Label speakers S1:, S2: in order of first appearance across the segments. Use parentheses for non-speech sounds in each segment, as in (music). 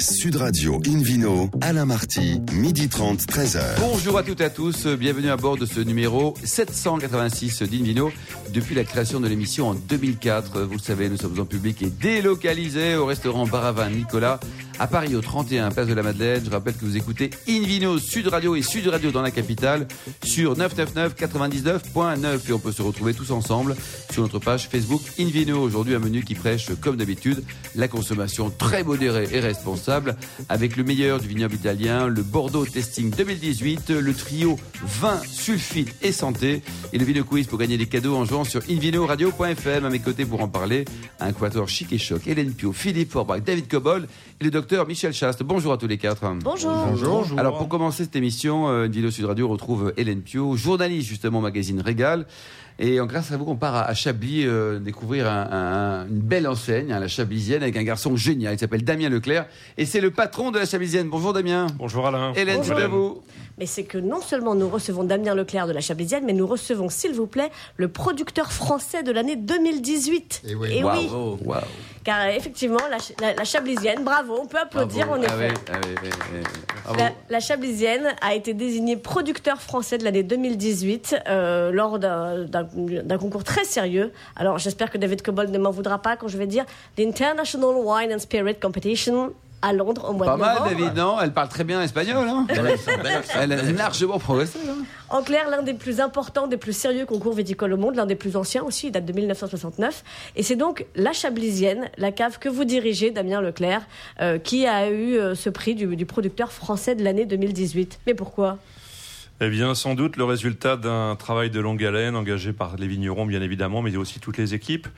S1: Sud Radio Invino, Alain Marty, midi 30, 13h.
S2: Bonjour à toutes et à tous, bienvenue à bord de ce numéro 786 d'Invino. Depuis la création de l'émission en 2004, vous le savez, nous sommes en public et délocalisés au restaurant Baravin Nicolas à Paris au 31 Place de la Madeleine. Je rappelle que vous écoutez Invino Sud Radio et Sud Radio dans la capitale sur 999 99.9 et on peut se retrouver tous ensemble sur notre page Facebook Invino. Aujourd'hui un menu qui prêche comme d'habitude la consommation très modérée et responsable avec le meilleur du vignoble italien, le Bordeaux Testing 2018, le trio vin, sulfite et santé et le Vino Quiz pour gagner des cadeaux en jouant sur invinoradio.fm. À mes côtés pour en parler, un quatuor chic et choc, Hélène Pio, Philippe Forbach, David Cobol et le docteur Michel Chaste. Bonjour à tous les quatre.
S3: Bonjour.
S4: Bonjour.
S2: Alors pour commencer cette émission, euh, Vidéo Sud Radio retrouve Hélène Pio, journaliste justement au magazine Régal. Et en grâce à vous, on part à, à Chablis euh, découvrir un- un- une belle enseigne, hein, la Chablisienne, avec un garçon génial. Il s'appelle Damien Leclerc. Et c'est le patron de la Chablisienne. Bonjour Damien.
S4: Bonjour Alain.
S2: Hélène,
S3: Bonjour.
S2: c'est à vous.
S3: Mais c'est que non seulement nous recevons Damien Leclerc de la Chablisienne, mais nous recevons, s'il vous plaît, le producteur français de l'année 2018.
S4: Eh oui.
S3: Et
S2: Waouh,
S3: oui, car euh, effectivement, la, Ch- la- la Chablisienne, bravo, on peut applaudir
S2: Bravo.
S3: en
S2: Ah
S3: effet.
S2: ouais, ah ouais, ouais, ouais. Bravo.
S3: La, la Chablisienne a été désignée producteur français de l'année 2018 euh, lors d'un- d'un concours très sérieux. Alors j'espère que David Cobold ne m'en voudra pas quand je vais dire l'International Wine and Spirit Competition à Londres au mois
S2: Pas
S3: de
S2: mal,
S3: novembre.
S2: David, non? Elle parle très bien espagnol, hein? (laughs) Elle a largement progressé. hein
S3: En clair, l'un des plus importants, des plus sérieux concours viticoles au monde, l'un des plus anciens aussi, il date de 1969. Et c'est donc la Chablisienne, la cave que vous dirigez, Damien Leclerc, euh, qui a eu euh, ce prix du, du producteur français de l'année 2018. Mais pourquoi?
S4: Eh bien, sans doute le résultat d'un travail de longue haleine engagé par les vignerons, bien évidemment, mais aussi toutes les équipes.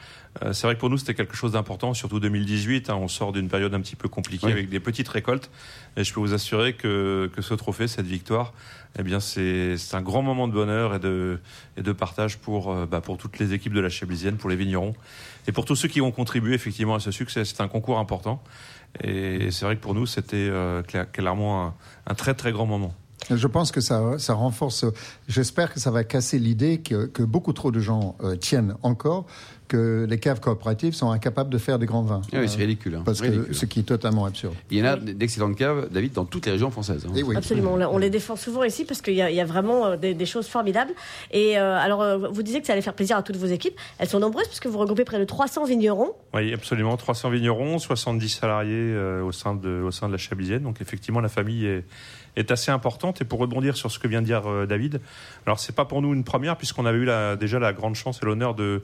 S4: Euh, c'est vrai que pour nous, c'était quelque chose d'important, surtout 2018. hein, on sort d'une période un petit peu compliquée
S2: Oui.
S4: avec des petites récoltes. Et je peux vous assurer que, que ce trophée, cette victoire, eh bien, c'est un grand moment de bonheur et de, et de partage pour, euh, bah, pour toutes les équipes de la Chablisienne, pour les vignerons et pour tous ceux qui ont contribué effectivement à ce succès. C'est un concours important. Et c'est vrai que pour nous, c'était euh, cla- clairement un, un très très grand moment.
S5: Je pense que ça, ça renforce. J'espère que ça va casser l'idée que, beaucoup trop de gens euh, tiennent encore que les caves coopératives sont incapables de faire des grands vins.
S2: Ah oui, c'est ridicule. hein.
S5: Parce
S2: Ridicule.
S5: que ce qui est totalement absurde.
S2: Il y en a d'excellentes caves, David, dans toutes les régions françaises. hein.
S5: Et oui.
S3: Absolument, on, les défend souvent ici parce qu'il y, a- il y a vraiment euh, des, des choses formidables. Et euh, alors, euh, vous disiez que ça allait faire plaisir à toutes vos équipes. Elles sont nombreuses puisque vous regroupez près de 300 vignerons.
S4: Oui, absolument. 300 vignerons, 70 salariés euh, au, sein de, au sein de la Chablisienne. Donc effectivement, la famille est, est assez importante. Et pour rebondir sur ce que vient de dire euh, David, alors c'est pas pour nous une première puisqu'on avait eu la, déjà la grande chance et l'honneur de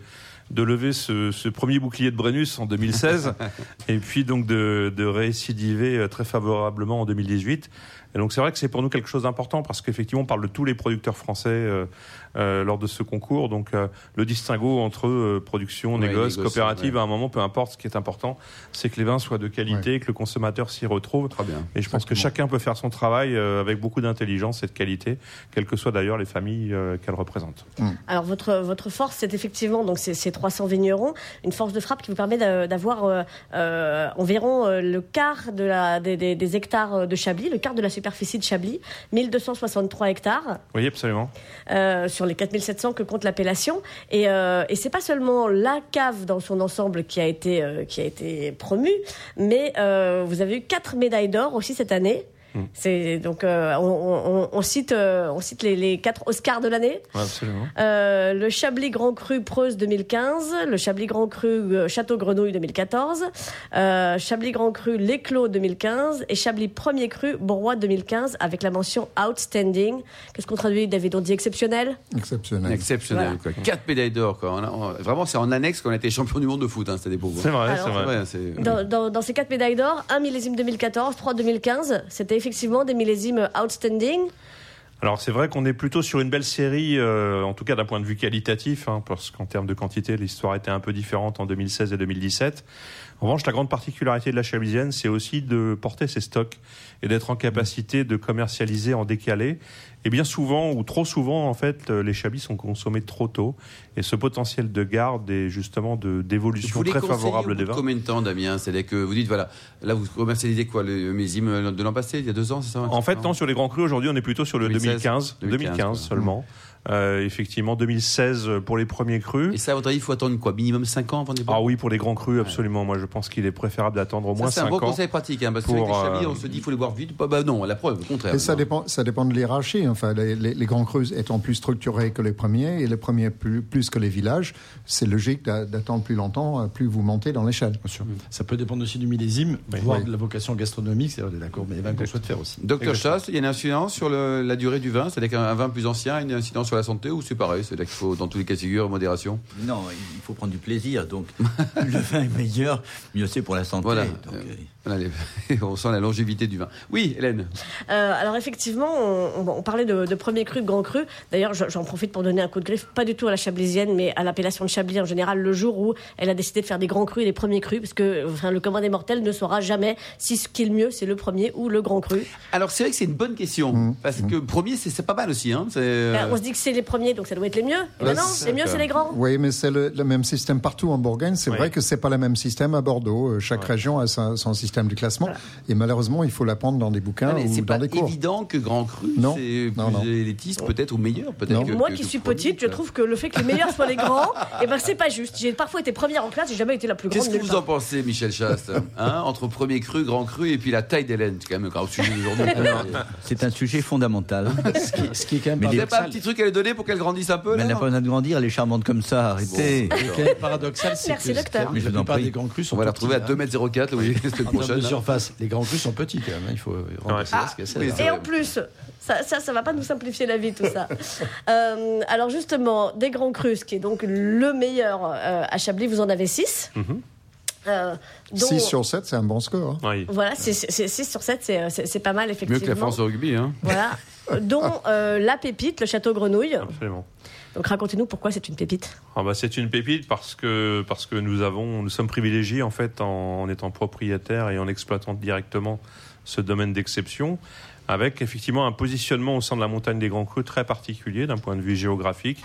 S4: de lever ce, ce premier bouclier de Brennus en 2016 (laughs) et puis donc de, de récidiver euh, très favorablement en 2018. Et donc c'est vrai que c'est pour nous quelque chose d'important parce qu'effectivement on parle de tous les producteurs français euh, euh, lors de ce concours. Donc euh, le distinguo entre euh, production,
S2: Ouais,
S4: négoce,
S2: négoce,
S4: coopérative,
S2: ouais.
S4: à un moment, peu importe, ce qui est important, c'est que les vins soient de qualité, que le consommateur s'y retrouve.
S2: Très bien.
S4: Et je pense que chacun peut faire son travail euh, avec beaucoup d'intelligence et de qualité, quelles que soient d'ailleurs les familles euh, qu'elle représente.
S3: Alors votre votre force, c'est effectivement donc ces, ces 300 vignerons, une force de frappe qui vous permet d'a- d'avoir euh, euh, environ euh, le quart de la des, des- des hectares de Chablis, le quart de la superficie de Chablis, 1263 hectares
S4: Oui, absolument.
S3: euh, sur les 4700 que compte l'appellation. Et, euh, et c'est pas seulement la cave dans son ensemble qui a été euh, qui a été promue, mais euh, vous avez eu quatre médailles d'or aussi cette année. C'est donc euh, on, on- on cite euh, on cite les, les quatre Oscars de l'année.
S4: Ouais, absolument.
S3: Euh, le Chablis Grand Cru Preuse 2015, le Chablis Grand Cru Château Grenouille 2014, euh, Chablis Grand Cru L'Éclos 2015 et Chablis Premier Cru Bourrois 2015 avec la mention Outstanding. Qu'est-ce qu'on traduit, David? On dit exceptionnel?
S5: Exceptionnel.
S2: Exceptionnel. Quoi. Quatre médailles d'or. Vraiment, c'est en annexe qu'on a été champion du monde de foot. Hein, C'était des pauvres.
S4: C'est vrai, c'est vrai.
S3: Dans- dans ces quatre médailles d'or, un millésime 2014, trois 2015, c'était effectivement des millésimes outstanding.
S4: Alors c'est vrai qu'on est plutôt sur une belle série, euh, en tout cas d'un point de vue qualitatif, hein, parce qu'en termes de quantité, l'histoire était un peu différente en 2016 et 2017. En revanche, la grande particularité de la Chablisienne, c'est aussi de porter ses stocks et d'être en capacité de commercialiser en décalé. Et bien souvent, ou trop souvent, en fait, euh, les Chablis sont consommés trop tôt. Et ce potentiel de garde et justement de d'évolution très favorable des
S2: de
S4: vins.
S2: combien de temps, Damien? C'est-à-dire que vous dites, voilà, là, vous commercialisez quoi Le millésime de l'an passé, il y a deux ans, c'est ça?
S4: En fait, non, sur les grands crus, aujourd'hui, on est plutôt sur le
S2: 2016,
S4: 2015, 2015,
S2: 2015,
S4: seulement. Euh, effectivement, 2016 pour les premiers crus.
S2: Et ça, à votre avis, il faut attendre quoi? Minimum 5 ans avant des
S4: Ah oui, pour les grands crus, absolument. Moi, je pense qu'il est préférable d'attendre au moins
S2: Ça,
S4: 5
S2: c'est un
S4: ans.
S2: bon conseil pratique, hein, parce qu'avec les chablis,
S4: euh,
S2: on se dit qu'il faut les boire vite. Bah, bah non, la preuve, au contraire.
S5: Et ça dépend, ça dépend de l'hierarchie. Enfin, les, les- les grands crus étant plus structurés que les premiers et les premiers plus, plus que les villages, c'est logique d'a- d'attendre plus longtemps, euh, plus vous montez dans l'échelle.
S6: Bien sûr. Ça peut dépendre aussi du millésime, voire de la vocation gastronomique, c'est d'accord, mais les vins qu'on souhaite faire aussi.
S2: Docteur. Chasse, il y a une incidence sur le- la durée du vin C'est-à-dire qu'un vin plus ancien a une incidence sur la santé ou c'est pareil C'est-à-dire qu'il faut, dans tous les cas de figure, modération
S7: Non, il faut prendre du plaisir. Donc, (laughs) le vin est meilleur, mieux c'est pour la santé.
S2: Voilà.
S7: Donc,
S2: Euh,
S7: euh,
S2: Voilà, les- (laughs) on sent la longévité du vin. Oui, Hélène
S3: Euh, alors effectivement, on, parlait de, de premier cru, de grand cru. D'ailleurs, je- j'en profite pour donner un coup de griffe, pas du tout à la chablisienne, mais à l'appellation de Chablis en général, le jour où elle a décidé de faire des grands crus et des premiers crus, parce que enfin, le commun des mortels ne saura jamais si ce qui est le mieux, c'est le premier ou le grand cru.
S2: Alors, c'est vrai que c'est une bonne question. Parce que premier, c'est c'est pas mal aussi. Hein, c'est, euh,
S3: Ben, on se dit que c'est les premiers, donc ça doit être les mieux. Ben non,
S5: c'est
S3: les mieux, c'est les grands.
S5: Oui, mais c'est le, le même système partout en Bourgogne. C'est
S4: Oui.
S5: vrai que c'est pas le même système à Bordeaux. Euh, Chaque région a sa- son système de classement. Et malheureusement, il faut l'apprendre dans des bouquins
S2: mais
S5: ou
S2: c'est
S5: dans
S2: pas
S5: des cours.
S2: évident que Grand Cru,
S5: Non.
S2: c'est
S5: Non,
S2: plus
S5: non.
S2: élitiste peut-être ou meilleur peut-être.
S5: Non.
S2: que-
S3: Moi
S2: que
S3: qui suis
S2: premier,
S3: petite, je trouve que le fait que les meilleurs soient les grands, (laughs) et ben c'est pas juste. J'ai parfois été première en classe, j'ai jamais été la plus grande.
S2: Qu'est-ce que vous en pensez, Michel Chaste (laughs) hein, Entre premier cru, grand cru et puis la taille d'Hélène, c'est quand même un grave sujet d'aujourd'hui. (laughs)
S7: c'est un sujet fondamental.
S6: Ce qui, ce qui est quand même
S2: n'avez pas un petit truc à pour qu'elle grandisse un peu
S7: Mais
S2: là
S7: elle n'a pas besoin de grandir, elle est charmante comme ça, arrêtez.
S6: quand même paradoxal, c'est
S3: Merci,
S6: que
S3: docteur.
S7: Mais je
S6: la
S7: vous en
S6: plupart
S7: prie.
S6: des grands crus sont
S2: On va la retrouver à
S6: hein.
S2: 2m04, oui,
S6: En termes
S2: prochaine.
S6: de surface, les grands crus sont petits quand même. hein, Il faut rendre
S4: Ah,
S6: ce que c'est.
S3: Et en plus, ça, ça, ça va pas nous simplifier la vie, tout ça. (laughs) Euh, alors justement, des grands crus, qui est donc le meilleur euh, à Chablis, vous en avez 6.
S4: Mhm.
S5: 6 sur 7, c'est un bon score. hein.
S4: Oui.
S3: Voilà, 6 sur 7, c'est- pas mal,
S2: Mieux
S3: effectivement.
S2: que la France au rugby. Hein.
S3: Voilà. Euh, (laughs) dont euh, la pépite, le château Grenouille.
S4: Absolument.
S3: Donc racontez-nous pourquoi c'est une pépite.
S4: Ah bah, c'est une pépite parce que, parce que nous, avons, nous sommes privilégiés en, fait, en, en étant propriétaires et en exploitant directement ce domaine d'exception, avec effectivement un positionnement au sein de la montagne des Grands Crus très particulier d'un point de vue géographique.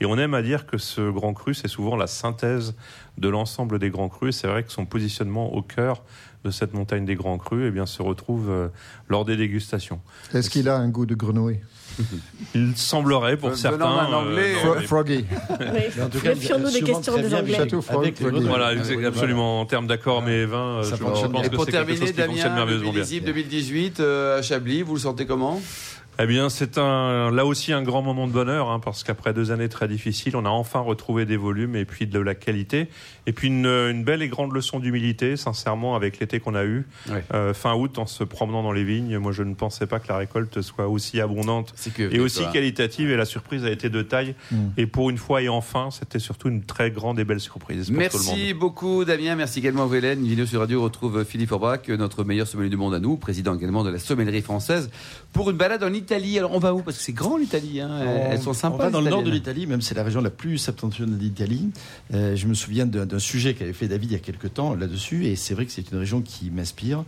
S4: Et on aime à dire que ce Grand Cru, c'est souvent la synthèse de l'ensemble des Grands Crus. C'est vrai que son positionnement au cœur de cette montagne des Grands Crus eh bien, se retrouve euh, lors des dégustations.
S5: Est-ce qu'il a un goût de grenouille? (laughs)
S4: Il semblerait pour certains...
S2: d'un Anglais,
S4: euh, non, mais-
S5: Froggy.
S6: Mais en tout cas,
S3: Méfions-nous des questions des Anglais.
S5: Château.
S4: Voilà,
S6: Ah, oui,
S4: absolument. En termes d'accord, mais vins, euh,
S6: Ça
S4: je,
S6: fonctionne
S4: je pense
S2: Et
S4: que
S2: pour terminer, Damien, le
S4: merveilleusement bien.
S2: millésime 2018 euh, à Chablis, vous le sentez comment?
S4: Eh bien, c'est un, là aussi un grand moment de bonheur, hein, parce qu'après deux années très difficiles, on a enfin retrouvé des volumes et puis de la qualité. Et puis une, une belle et grande leçon d'humilité, sincèrement, avec l'été qu'on a eu. Euh, fin août, en se promenant dans les vignes, moi je ne pensais pas que la récolte soit aussi abondante
S2: que
S4: et aussi qualitative, et la surprise a été de taille.
S5: Mm.
S4: Et pour une fois et enfin, c'était surtout une très grande et belle surprise pour tout le monde.
S2: Merci beaucoup Damien, merci également. Une vidéo sur radio retrouve Philippe Forbach, notre meilleur sommelier du monde à nous, président également de la sommellerie française, pour une balade en Italie. Alors on va où? Parce que c'est grand l'Italie, hein. elles sont sympas.
S6: On va dans
S2: les
S6: le nord de l'Italie, même c'est la région la plus septentrionale d'Italie. Euh, je me souviens d'un sujet qu'avait fait David il y a quelques temps là-dessus, et c'est vrai que c'est une région qui m'inspire.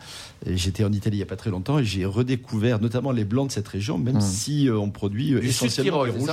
S6: J'étais en Italie il n'y a pas très longtemps et j'ai redécouvert notamment les blancs de cette région, même
S5: Mm.
S6: si euh, on produit essentiellement
S2: c'est
S6: rouges.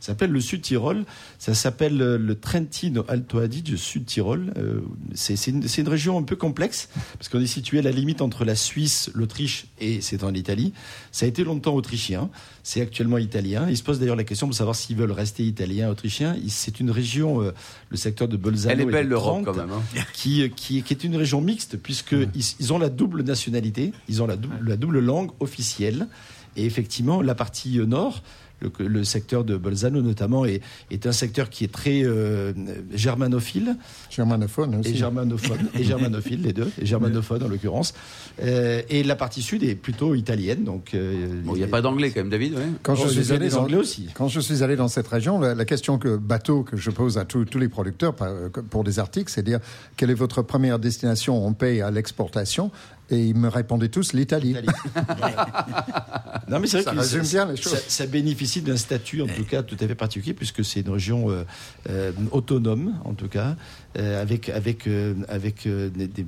S2: Ça
S6: s'appelle le Sud Tyrol. Ça s'appelle euh, le Trentino Alto Adige Sud Tyrol. Euh, c'est une, région un peu complexe parce qu'on est situé à la limite entre la Suisse, l'Autriche et c'est en Italie. Ça a été longtemps autrichien. C'est actuellement italien. Ils se posent d'ailleurs la question de savoir s'ils veulent rester italiens, autrichiens. C'est une région, euh, le secteur de Bolzano.
S2: Elle est belle l'Europe quand même. hein. (laughs)
S6: qui, qui, qui est une région mixte, puisque ils, ils ont la double nationalité, ils ont la double, la double langue officielle. Et effectivement, la partie nord, le, le secteur de Bolzano notamment, est, est un secteur qui est très euh, germanophile
S5: Germanophone aussi.
S6: et germanophone, et germanophile, les deux, et germanophone en l'occurrence. Euh, et la partie sud est plutôt italienne. Donc, euh,
S2: Bon, il n'y a pas d'anglais quand même, David. ouais.
S5: Quand
S6: Oh,
S5: je,
S6: y
S5: suis allé dans,
S6: Anglais aussi.
S5: quand je suis allé dans cette région, la, la question que bateau que je pose à tous tous les producteurs par- euh, pour des articles, c'est de dire quelle est votre première destination? On paye à l'exportation. Et ils me répondaient tous l'Italie.
S6: Italie. (laughs) non, mais c'est vrai
S5: Ça
S6: que
S5: résume bien les choses.
S6: Ça, ça bénéficie d'un statut, en tout cas, tout à fait particulier, puisque c'est une région euh, euh, autonome, en tout cas, euh, avec, avec, euh, avec euh, des- des-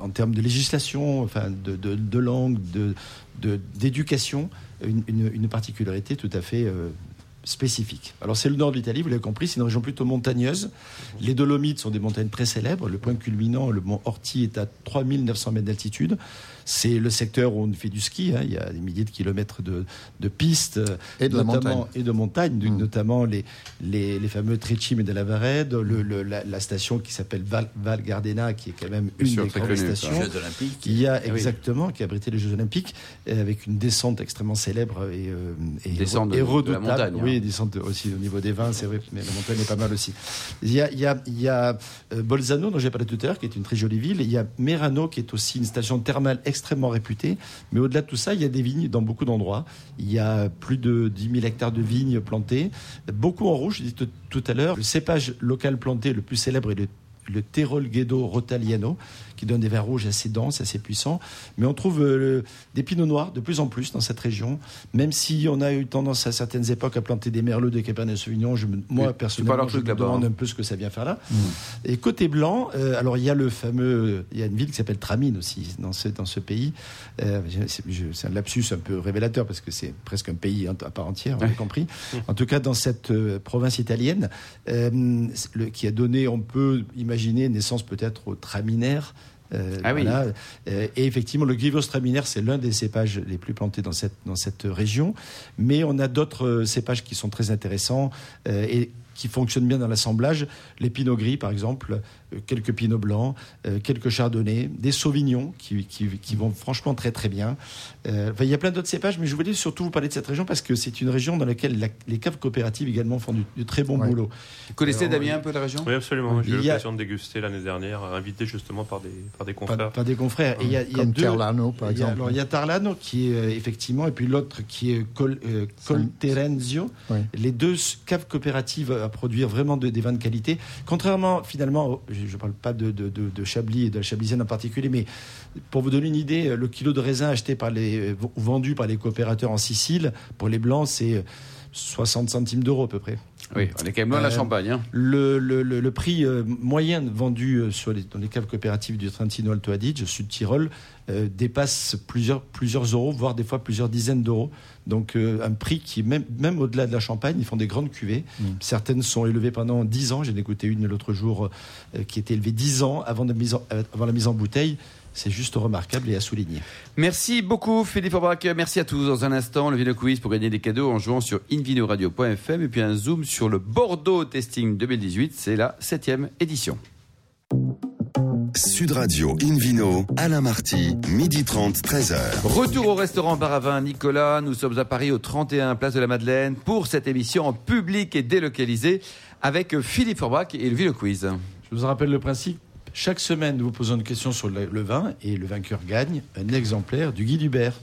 S6: en termes de législation, enfin, de, de, de langue, de, de- d'éducation, une, une, une particularité tout à fait euh, spécifique. Alors c'est le nord de l'Italie, vous l'avez compris, c'est une région plutôt montagneuse. Les Dolomites sont des montagnes très célèbres. Le point culminant, le mont Orti, est à 3900 mètres d'altitude. C'est le secteur où on fait du ski. hein. Il y a des milliers de kilomètres de, de pistes
S5: Et de la
S6: notamment-
S5: montagne.
S6: et de montagnes,
S5: Mm.
S6: notamment les, les, les fameux Trecime de la Varède, le, le- la, la station qui s'appelle Val, Val Gardena, qui est quand même une
S2: sûr,
S6: des grandes stations.
S7: Jeux olympiques.
S6: Il y a
S2: oui.
S6: exactement, qui a abrité les Jeux Olympiques, euh, avec une descente extrêmement célèbre et, euh, et,
S2: Descente de-
S6: et
S2: de la
S6: redoutable.
S2: montagne, hein.
S6: Oui, descente aussi au niveau des vins, c'est vrai, mais la montagne est pas mal aussi. Il y a, il y a, il y a euh, Bolzano, dont j'ai parlé tout à l'heure, qui est une très jolie ville. Il y a Merano, qui est aussi une station thermale extrêmement réputée. Mais au-delà de tout ça, il y a des vignes dans beaucoup d'endroits. Il y a plus de 10 000 hectares de vignes plantées, beaucoup en rouge, je disais tout, à l'heure. Le cépage local planté le plus célèbre est le le Terol Ghedo Rotaliano, qui donne des vins rouges assez denses, assez puissants. Mais on trouve euh, le- des pinots noirs de plus en plus dans cette région, même si on a eu tendance à certaines époques à planter des merlots, des cabernet sauvignon. Je moi,
S2: Oui,
S6: personnellement, je me demande
S2: hein.
S6: un peu ce que ça vient faire là. Et côté blanc, euh, alors il y a le fameux, il y a une ville qui s'appelle Tramine aussi dans ce, dans ce pays. Euh, c'est un lapsus un peu révélateur parce que c'est presque un pays à part entière, on a
S2: Ouais.
S6: compris. (laughs) En tout cas, dans cette province italienne, euh, qui a donné, on peut imaginer, naissance peut-être au traminaire. Euh,
S2: Ah oui.
S6: voilà. Euh, et effectivement, le Grivos traminaire, c'est l'un des cépages les plus plantés dans cette, dans cette région. Mais on a d'autres euh, cépages qui sont très intéressants et qui fonctionnent bien dans l'assemblage. Les pinots gris, par exemple, euh, quelques pinots blancs, euh, quelques chardonnays, des sauvignons qui, qui, qui vont franchement très très bien. Euh, enfin, il y a plein d'autres cépages, mais je voulais surtout vous parler de cette région parce que c'est une région dans laquelle la- les caves coopératives également font du, du très bon
S5: Ouais.
S6: boulot.
S2: Vous connaissez
S6: Alors,
S2: Damien un peu la région?
S4: Oui, absolument. J'ai eu
S6: a-
S4: l'occasion de déguster l'année dernière, invité justement par des, par des confrères.
S6: pas des confrères. Et il y a, il y a
S5: Comme
S6: deux.
S5: Terlano, par
S6: il y a-
S5: exemple.
S6: alors, il y a Tarlano qui est effectivement, et puis l'autre qui est Col, euh, Colterenzio.
S5: Oui.
S6: Les deux caves coopératives produire vraiment de- des vins de qualité. Contrairement, finalement, je ne parle pas de, de, de- de Chablis et de la Chablisienne en particulier, mais pour vous donner une idée, euh, le kilo de raisin acheté par les, euh, vendu par les coopérateurs en Sicile, pour les blancs, c'est euh, 60 centimes d'euros à peu près.
S2: Oui, on est quand même loin de la
S6: Euh,
S2: Champagne. hein.
S6: Le, le- le- le prix euh, moyen vendu euh, sur les, dans les caves coopératives du Trentino Alto Adige, Sud Tyrol, euh, dépasse plusieurs, plusieurs euros, voire des fois plusieurs dizaines d'euros. Donc euh, un prix qui, même, même au-delà de la Champagne, ils font des grandes cuvées. Certaines sont élevées pendant 10 ans. J'ai écouté une l'autre jour euh, qui était élevée 10 ans avant, de mise en- euh, avant la mise en bouteille. C'est juste remarquable et à souligner.
S2: Merci beaucoup Philippe Aubrac. Merci à tous. Dans un instant, le Vino Quiz pour gagner des cadeaux en jouant sur invinoradio.fm et puis un zoom sur le Bordeaux Testing 2018. C'est la septième édition.
S1: Sud Radio Invino, Alain Marty, midi 30, 13h.
S2: Retour au restaurant Bar à Vin Nicolas. Nous sommes à Paris au 31 Place de la Madeleine pour cette émission en public et délocalisée avec Philippe Aubrac et le Vino Quiz.
S6: Je vous rappelle le principe. Chaque semaine, nous vous posons une question sur le, vin et le vainqueur gagne un exemplaire du Guy Hubert.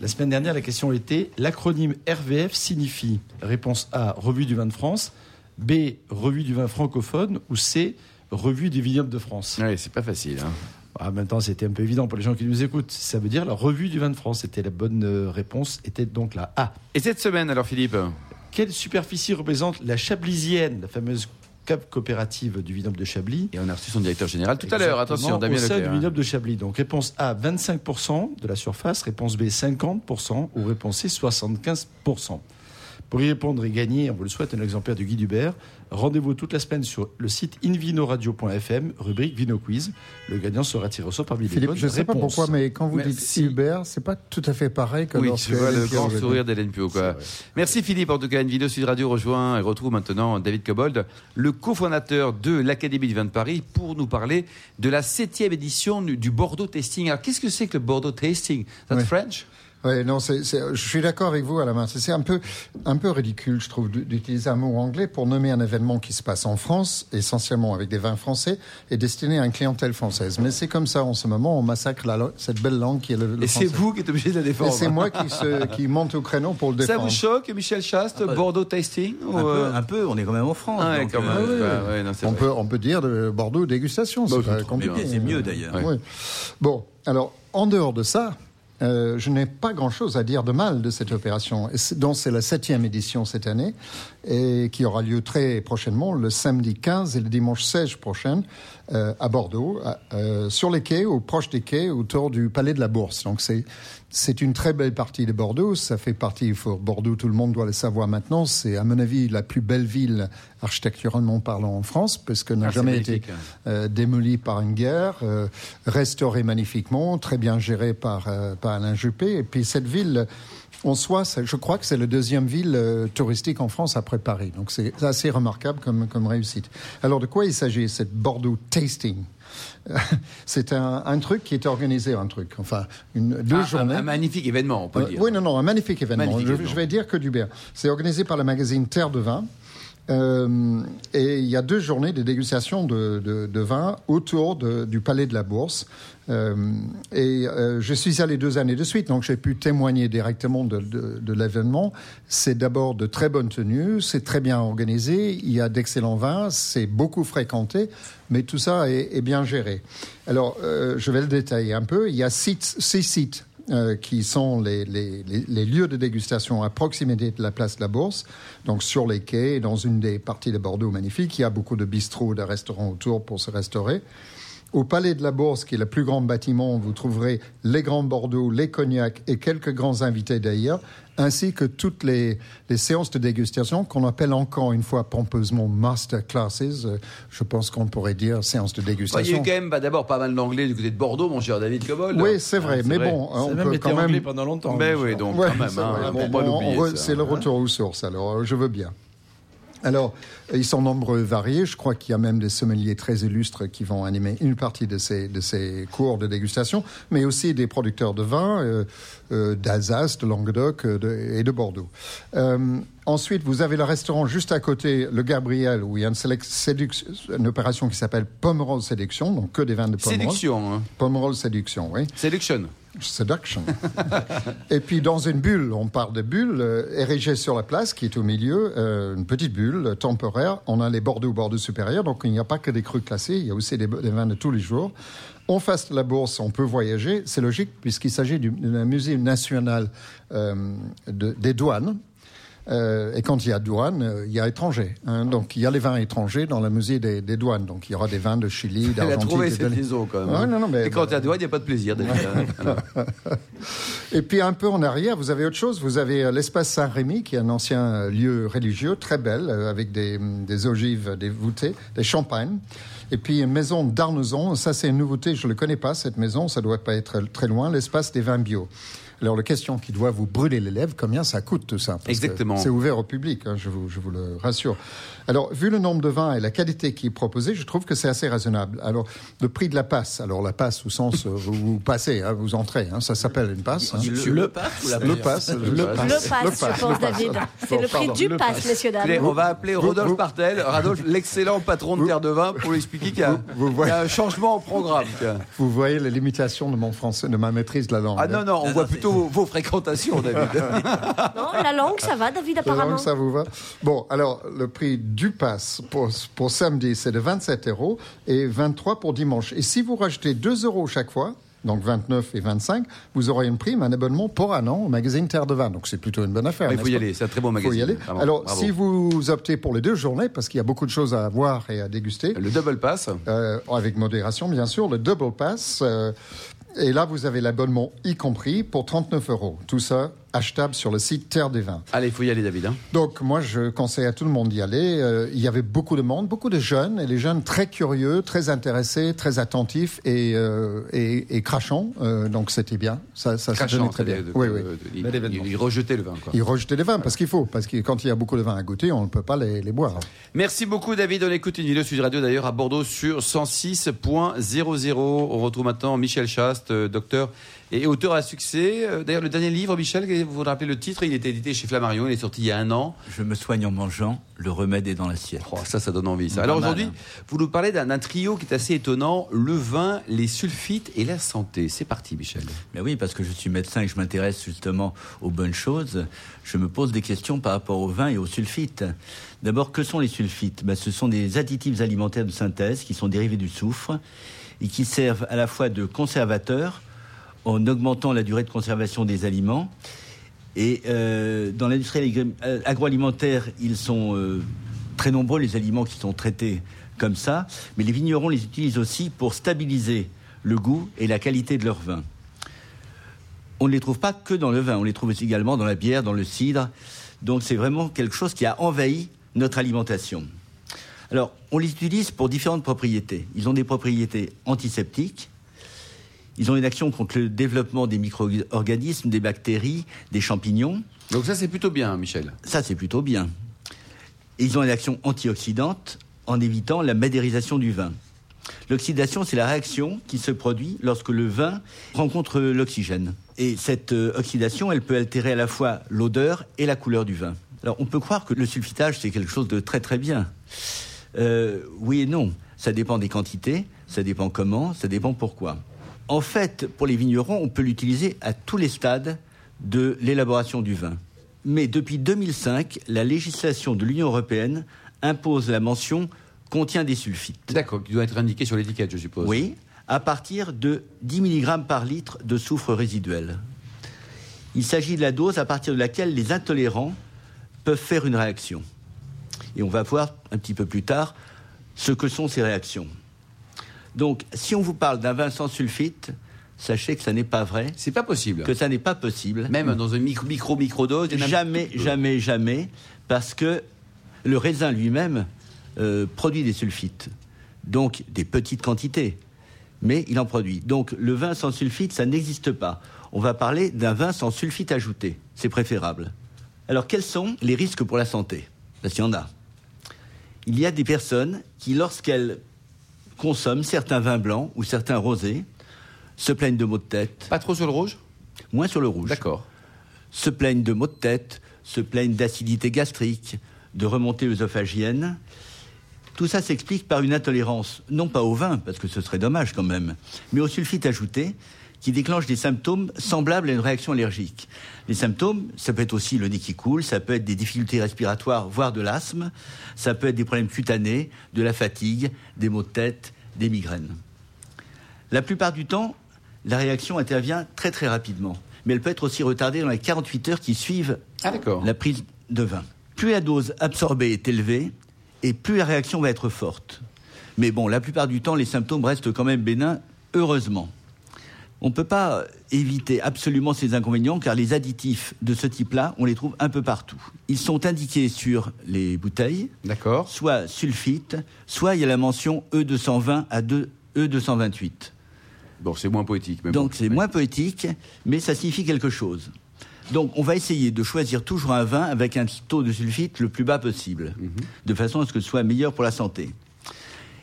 S6: La semaine dernière, la question était l'acronyme RVF signifie réponse A, Revue du vin de France, B, Revue du vin francophone ou C, Revue du vignoble de France.
S2: Oui, c'est pas facile. hein.
S6: Ah, maintenant, c'était un peu évident pour les gens qui nous écoutent. Ça veut dire la Revue du vin de France. C'était la bonne euh, réponse, était donc la A.
S2: Et cette semaine, alors Philippe?
S6: Quelle superficie représente la Chablisienne, la fameuse cave coopérative du vignoble de Chablis?
S2: Et on a reçu son directeur général tout à l'heure. Attention, Damien
S6: Au sein du vignoble de Chablis. Donc réponse A, 25% de la surface. Réponse B, 50%. Ou réponse C, 75%. Pour y répondre et gagner, on vous le souhaite, un exemplaire du guide Hubert. Rendez-vous toute la semaine sur le site invinoradio.fm, rubrique Vino Quiz. Le gagnant sera tiré au sort parmi les
S5: Philippe,
S6: bonnes
S5: je ne sais pas pourquoi, mais quand vous
S2: Merci.
S5: dites Hubert, c'est pas tout à fait pareil que
S2: Oui,
S5: lorsque
S2: tu vois le grand sourire d'Hélène Pio. Quoi. Merci Philippe. En tout cas, une vidéo Sud Radio rejoint et retrouve maintenant David Cobold, le cofondateur de l'Académie du vin de Paris, pour nous parler de la septième édition du Bordeaux Tasting. Alors, qu'est-ce que c'est que le Bordeaux Tasting? That's
S5: Ouais.
S2: French?
S5: Ouais, non, c'est, je suis d'accord avec vous, Alain. C'est c'est un peu, un peu ridicule, je trouve, d'utiliser un mot anglais pour nommer un événement qui se passe en France, essentiellement avec des vins français, et destiné à une clientèle française. Mais c'est comme ça en ce moment, on massacre la, cette belle langue qui est le, le
S2: Et c'est vous qui êtes obligé de la
S5: Et
S2: défendre.
S5: c'est moi qui, se, qui monte au créneau pour le
S2: Ça
S5: défendre.
S2: vous choque, Michel Chaste,
S7: bah,
S2: Bordeaux Tasting ou,
S7: Un,
S2: euh,
S7: peu, un peu, on est quand même en France.
S2: ah ouais,
S7: donc,
S2: quand même.
S7: euh,
S2: Ouais, ouais, non, c'est
S5: on
S2: vrai.
S5: peut, on peut dire de Bordeaux dégustation, c'est
S2: Bah, c'est
S5: compliqué.
S7: c'est mieux d'ailleurs.
S2: Ouais.
S5: Oui. Bon, alors, en dehors de ça, euh, je n'ai pas grand-chose à dire de mal de cette opération, dont c'est la septième édition cette année, et qui aura lieu très prochainement, le samedi 15 et le dimanche 16 prochain. Euh, à Bordeaux, euh, sur les quais ou proche des quais, autour du Palais de la Bourse. Donc c'est c'est une très belle partie de Bordeaux. Ça fait partie, il faut, Bordeaux, tout le monde doit le savoir maintenant. C'est, à mon avis, la plus belle ville architecturalement parlant en France, parce qu'elle n'a
S2: Ah,
S5: jamais été
S2: hein.
S5: euh, démolie par une guerre, euh, restaurée magnifiquement, très bien gérée par, euh, par Alain Juppé. Et puis cette ville, en soi, je crois que c'est la deuxième ville euh, touristique en France après Paris. Donc c'est assez remarquable comme, comme réussite. Alors de quoi il s'agit, cette Bordeaux Tasting? (laughs) C'est un, un truc qui est organisé, un truc, enfin, une, deux
S2: Ah, un,
S5: journées.
S2: un magnifique événement, on peut
S5: Euh,
S2: dire.
S5: oui, non, non, un magnifique événement.
S2: Magnifique
S5: je,
S2: événement.
S5: je vais dire que du bien. C'est organisé par le magazine Terre de Vin. Euh, et il y a deux journées de dégustation de, de- de vin autour de- du Palais de la Bourse. Euh, et euh, je suis allé deux années de suite, donc j'ai pu témoigner directement de, l'événement. C'est d'abord de très bonnes tenues, c'est très bien organisé, il y a d'excellents vins, c'est beaucoup fréquenté, mais tout ça est, bien géré. Alors, euh, je vais le détailler un peu. Il y a six, sites qui sont les- les lieux de dégustation à proximité de la place de la Bourse, donc sur les quais, dans une des parties de Bordeaux magnifiques. Il y a beaucoup de bistrots, de restaurants autour pour se restaurer. Au Palais de la Bourse, qui est le plus grand bâtiment, vous trouverez les grands Bordeaux, les cognacs et quelques grands invités d'ailleurs, ainsi que toutes les, les séances de dégustation qu'on appelle encore une fois pompeusement master classes. Je pense qu'on pourrait dire séances de
S2: Bah, il y a eu
S5: dégustation.
S2: quand même bah, d'abord pas mal d'anglais du côté de Bordeaux, mon cher David Cobol.
S5: Oui, c'est vrai,
S2: Ah,
S5: mais bon,
S6: Ça a
S5: on
S6: même
S5: peut
S6: été
S5: quand même
S6: pendant longtemps.
S2: Mais oui, donc
S5: Ouais,
S2: quand même,
S5: c'est
S2: hein,
S5: Bon, bon. C'est le retour aux sources, alors je veux bien. Alors, ils sont nombreux variés. Je crois qu'il y a même des sommeliers très illustres qui vont animer une partie de ces, de ces cours de dégustation, mais aussi des producteurs de vin euh, euh, d'Alsace, de Languedoc euh, de- et de Bordeaux. Euh, ensuite, vous avez le restaurant juste à côté, le Gabriel, où il y a une, sélec- séduc- une opération qui s'appelle Pomerol Séduction, donc que des vins de Pomerol.
S2: Séduction, hein.
S5: Pomerol Séduction, oui.
S2: Séduction.
S5: Seduction. et puis dans une bulle, on parle de bulle euh, érigée sur la place qui est au milieu, euh, une petite bulle temporaire. On a les Bordeaux, Bordeaux supérieurs, donc il n'y a pas que des crus classés, il y a aussi des, vins de tous les jours. En face la bourse, on peut voyager, c'est logique puisqu'il s'agit du- d'un musée national euh, de- des douanes. Euh, et quand il y a douane, euh, il y a étrangers. hein. donc il y a les vins étrangers dans le musée des, des douanes. Donc il y aura des vins de Chili,
S2: Elle a
S5: d'Argentine.
S2: trouvé cette liaison quand même.
S5: Ouais,
S2: hein.
S5: non, non, mais-
S2: Et quand tu as douane, il n'y a pas de plaisir. Hein. (laughs)
S5: Et puis un peu en arrière, vous avez autre chose. Vous avez euh, l'espace Saint-Rémy, qui est un ancien lieu religieux très belle, euh, avec des, hum, des ogives, des voûtées, des champagnes. Et puis une maison d'Arnezon. Ça, c'est une nouveauté. Je ne le connais pas, cette maison. Ça doit pas être très loin. L'espace des vins bio. Alors, la question qui doit vous brûler les lèvres, combien ça coûte tout ça? Parce
S2: Exactement.
S5: C'est ouvert au public, hein, je, vous, je vous le rassure. Alors, vu le nombre de vins et la qualité qui est proposée, je trouve que c'est assez raisonnable. Alors, le prix de la passe, alors la passe au sens, euh, vous, vous passez, hein, vous entrez, hein, ça s'appelle une passe. hein.
S7: Le, le passe ou la
S5: Le
S7: passe
S5: passe,
S6: Le
S5: passe.
S6: passe.
S3: Le je pense, David. C'est le prix
S5: pardon,
S3: du
S6: le
S3: pass,
S6: pass.
S3: messieurs, dames.
S2: On va appeler Rodolphe Partel, Radolphe, l'excellent patron de Terre de Vin, pour lui expliquer qu'il y, a-
S5: Vous- vous
S2: qu'il y
S5: voyez-
S2: a un changement au programme.
S5: Vous voyez les limitations de mon français, de ma maîtrise de la langue.
S2: Ah non, non, on
S7: Non,
S2: voit
S7: non,
S2: plutôt vos, vos fréquentations, David.
S3: Non, la langue, ça va, David,
S5: La langue,
S3: apparemment.
S5: ça vous va Bon, alors, le prix du pass pour, pour samedi, c'est de 27 euros et 23 pour dimanche. Et si vous rajoutez 2 euros chaque fois, donc 29 et 25, vous aurez une prime, un abonnement pour un an au magazine Terre de Vin. Donc c'est plutôt une bonne affaire.
S2: Il faut y aller, c'est un très bon
S5: Il
S2: magazine.
S5: faut y aller.
S2: vraiment,
S5: Alors,
S2: bravo.
S5: si vous optez pour les deux journées, parce qu'il y a beaucoup de choses à voir et à déguster,
S2: Le double pass,
S5: euh, avec modération bien sûr, le double pass. euh, et là, vous avez l'abonnement y compris pour 39 euros. Tout ça achetable sur le site Terre des Vins.
S2: allez, il faut y aller, David. hein.
S5: Donc moi, je conseille à tout le monde d'y aller. Euh, il y avait beaucoup de monde, beaucoup de jeunes, et les jeunes très curieux, très intéressés, très attentifs et, euh, et, et crachants. Euh, donc c'était bien. Ça, ça se
S2: Crachant,
S5: donnait très bien. Oui, oui.
S2: de- il-
S6: Bel événement.
S2: il, il rejetait le vin. Quoi.
S5: Ils rejetaient les vins parce qu'il faut, parce que quand il y a beaucoup de vins à goûter, on ne peut pas les, les boire.
S2: Merci beaucoup, David. On écoute une vidéo Sud Radio d'ailleurs à Bordeaux sur 106.00. On retrouve maintenant Michel Chaste, docteur et auteur à succès. Euh, D'ailleurs, le dernier livre, Michel, vous vous rappelez le titre Il était édité chez Flammarion, il est sorti il y a un an.
S7: Je me soigne en mangeant, le remède est dans l'assiette.
S2: Oh, ça, ça donne envie. Ça. Alors aujourd'hui,
S7: hein.
S2: vous nous parlez d'un d'un trio qui est assez étonnant le vin, les sulfites et la santé. C'est parti, Michel.
S7: Mais oui, parce que je suis médecin et que je m'intéresse justement aux bonnes choses, je me pose des questions par rapport au vin et aux sulfites. D'abord, que sont les sulfites? Ben, Ce sont des additifs alimentaires de synthèse qui sont dérivés du soufre et qui servent à la fois de conservateurs en augmentant la durée de conservation des aliments. Et euh, dans l'industrie euh, agroalimentaire, ils sont euh, très nombreux, les aliments qui sont traités comme ça, mais les vignerons les utilisent aussi pour stabiliser le goût et la qualité de leur vin. On ne les trouve pas que dans le vin, on les trouve également dans la bière, dans le cidre. Donc c'est vraiment quelque chose qui a envahi notre alimentation. Alors, on les utilise pour différentes propriétés. Ils ont des propriétés antiseptiques, ils ont une action contre le développement des micro-organismes, des bactéries, des champignons.
S2: Donc ça, c'est plutôt bien, Michel.
S7: Ça, c'est plutôt bien. Et ils ont une action antioxydante en évitant la madérisation du vin. L'oxydation, c'est la réaction qui se produit lorsque le vin rencontre l'oxygène. Et cette euh, oxydation, elle peut altérer à la fois l'odeur et la couleur du vin. Alors, on peut croire que le sulfitage, c'est quelque chose de très très bien. Euh, oui et non. Ça dépend des quantités, ça dépend comment, ça dépend pourquoi. En fait, pour les vignerons, on peut l'utiliser à tous les stades de l'élaboration du vin. Mais depuis 2005, la législation de l'Union européenne impose la mention contient des sulfites.
S2: D'accord, qui doit être indiqué sur l'étiquette, je suppose.
S7: Oui, à partir de 10 mg par litre de soufre résiduel. Il s'agit de la dose à partir de laquelle les intolérants peuvent faire une réaction. Et on va voir un petit peu plus tard ce que sont ces réactions. Donc, si on vous parle d'un vin sans sulfite, sachez que ça n'est pas vrai.
S2: C'est pas possible.
S7: Que ça n'est pas possible.
S2: Même dans une micro, micro, micro dose.
S7: Jamais, jamais, jamais, parce que le raisin lui-même euh, produit des sulfites, donc des petites quantités, mais il en produit. Donc le vin sans sulfite, ça n'existe pas. On va parler d'un vin sans sulfite ajouté. C'est préférable. Alors quels sont les risques pour la santé? Parce qu'il y en a. Il y a des personnes qui, lorsqu'elles consomment certains vins blancs ou certains rosés, se plaignent de maux de tête.
S2: Pas trop sur le rouge?
S7: Moins sur le rouge.
S2: D'accord.
S7: Se plaignent de maux de tête, se plaignent d'acidité gastrique, de remontée œsophagienne. Tout ça s'explique par une intolérance, non pas au vin, parce que ce serait dommage quand même, mais au sulfite ajouté, qui déclenche des symptômes semblables à une réaction allergique. Les symptômes, ça peut être aussi le nez qui coule, ça peut être des difficultés respiratoires, voire de l'asthme, ça peut être des problèmes cutanés, de la fatigue, des maux de tête, des migraines. La plupart du temps, la réaction intervient très très rapidement, mais elle peut être aussi retardée dans les 48 heures qui suivent
S2: ah,
S7: la prise de vin. Plus la dose absorbée est élevée, et plus la réaction va être forte. Mais bon, la plupart du temps, les symptômes restent quand même bénins, heureusement. On ne peut pas éviter absolument ces inconvénients car les additifs de ce type-là, on les trouve un peu partout. Ils sont indiqués sur les bouteilles,
S2: D'accord.
S7: soit sulfite, soit il y a la mention E220 à 2, E228.
S2: Bon, c'est moins poétique.
S7: Donc c'est moins poétique, mais ça signifie quelque chose. Donc on va essayer de choisir toujours un vin avec un taux de sulfite le plus bas possible, mhm. de façon à ce que ce soit meilleur pour la santé.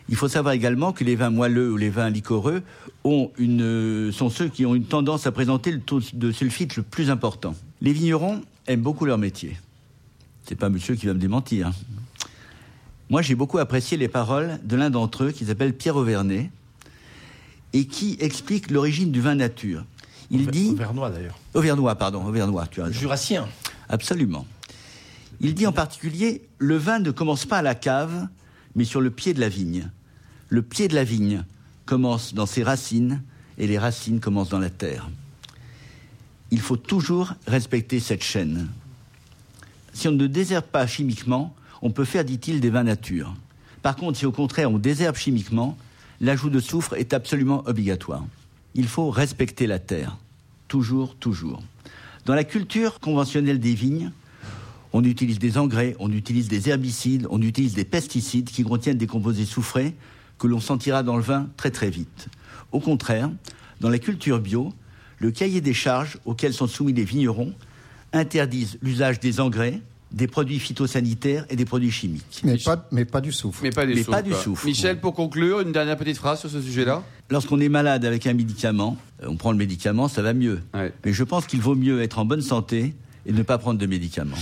S7: Il faut savoir également que les vins moelleux ou les vins liquoreux ont une, sont ceux qui ont une tendance à présenter le taux de sulfite le plus important. Les vignerons aiment beaucoup leur métier. C'est pas monsieur qui va me démentir. Hein. Moi, j'ai beaucoup apprécié les paroles de l'un d'entre eux qui s'appelle Pierre Auvernet et qui explique l'origine du vin nature.
S6: Il dit. Auvernois d'ailleurs.
S7: Auvernois, pardon, Auvernois, tu as.
S6: Jurassien.
S7: Absolument. Il dit en particulier le vin ne commence pas à la cave, mais sur le pied de la vigne le pied de la vigne commence dans ses racines et les racines commencent dans la terre. Il faut toujours respecter cette chaîne. Si on ne désherbe pas chimiquement, on peut faire, dit-il, des vins nature. Par contre, si au contraire on désherbe chimiquement, l'ajout de soufre est absolument obligatoire. Il faut respecter la terre. Toujours, toujours. Dans la culture conventionnelle des vignes, on utilise des engrais, on utilise des herbicides, on utilise des pesticides qui contiennent des composés soufrés que l'on sentira dans le vin très très vite. Au contraire, dans la culture bio, le cahier des charges auxquels sont soumis les vignerons interdisent l'usage des engrais, des produits phytosanitaires et des produits chimiques.
S5: Mais pas, mais pas du soufre.
S2: Mais pas du,
S7: soufre,
S2: Michel, pour conclure, une dernière petite phrase sur ce sujet-là
S7: Lorsqu'on est malade avec un médicament, euh, on prend le médicament, ça va mieux. Mais je pense qu'il vaut mieux être en bonne santé et ne pas prendre de médicaments.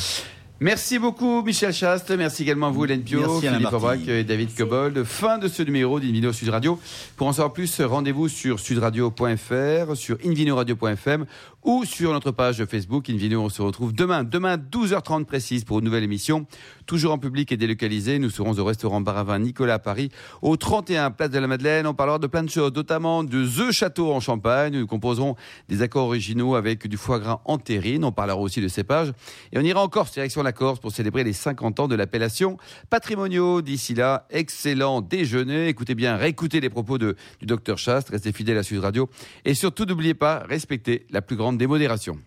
S2: Merci beaucoup Michel Chaste, merci également à vous Hélène Pio, Philippe Aubrac et David Cobold. Fin de ce numéro d'Invino Sud Radio. Pour en savoir plus, rendez-vous sur sudradio.fr, sur invinoradio.fm ou sur notre page Facebook Invino. On se retrouve demain, demain 12h30 précise pour une nouvelle émission. Toujours en public et délocalisé, nous serons au restaurant Baravin Nicolas à Paris, au 31 Place de la Madeleine. On parlera de plein de choses, notamment de The Château en Champagne. Nous composerons des accords originaux avec du foie gras en terrine. On parlera aussi de cépages. Et on ira encore direction la Corse pour célébrer les 50 ans de l'appellation patrimoniaux. D'ici là, excellent déjeuner. Écoutez bien, réécoutez les propos du docteur Chast, restez fidèles à Sud Radio et surtout n'oubliez pas, respectez la plus grande démodération.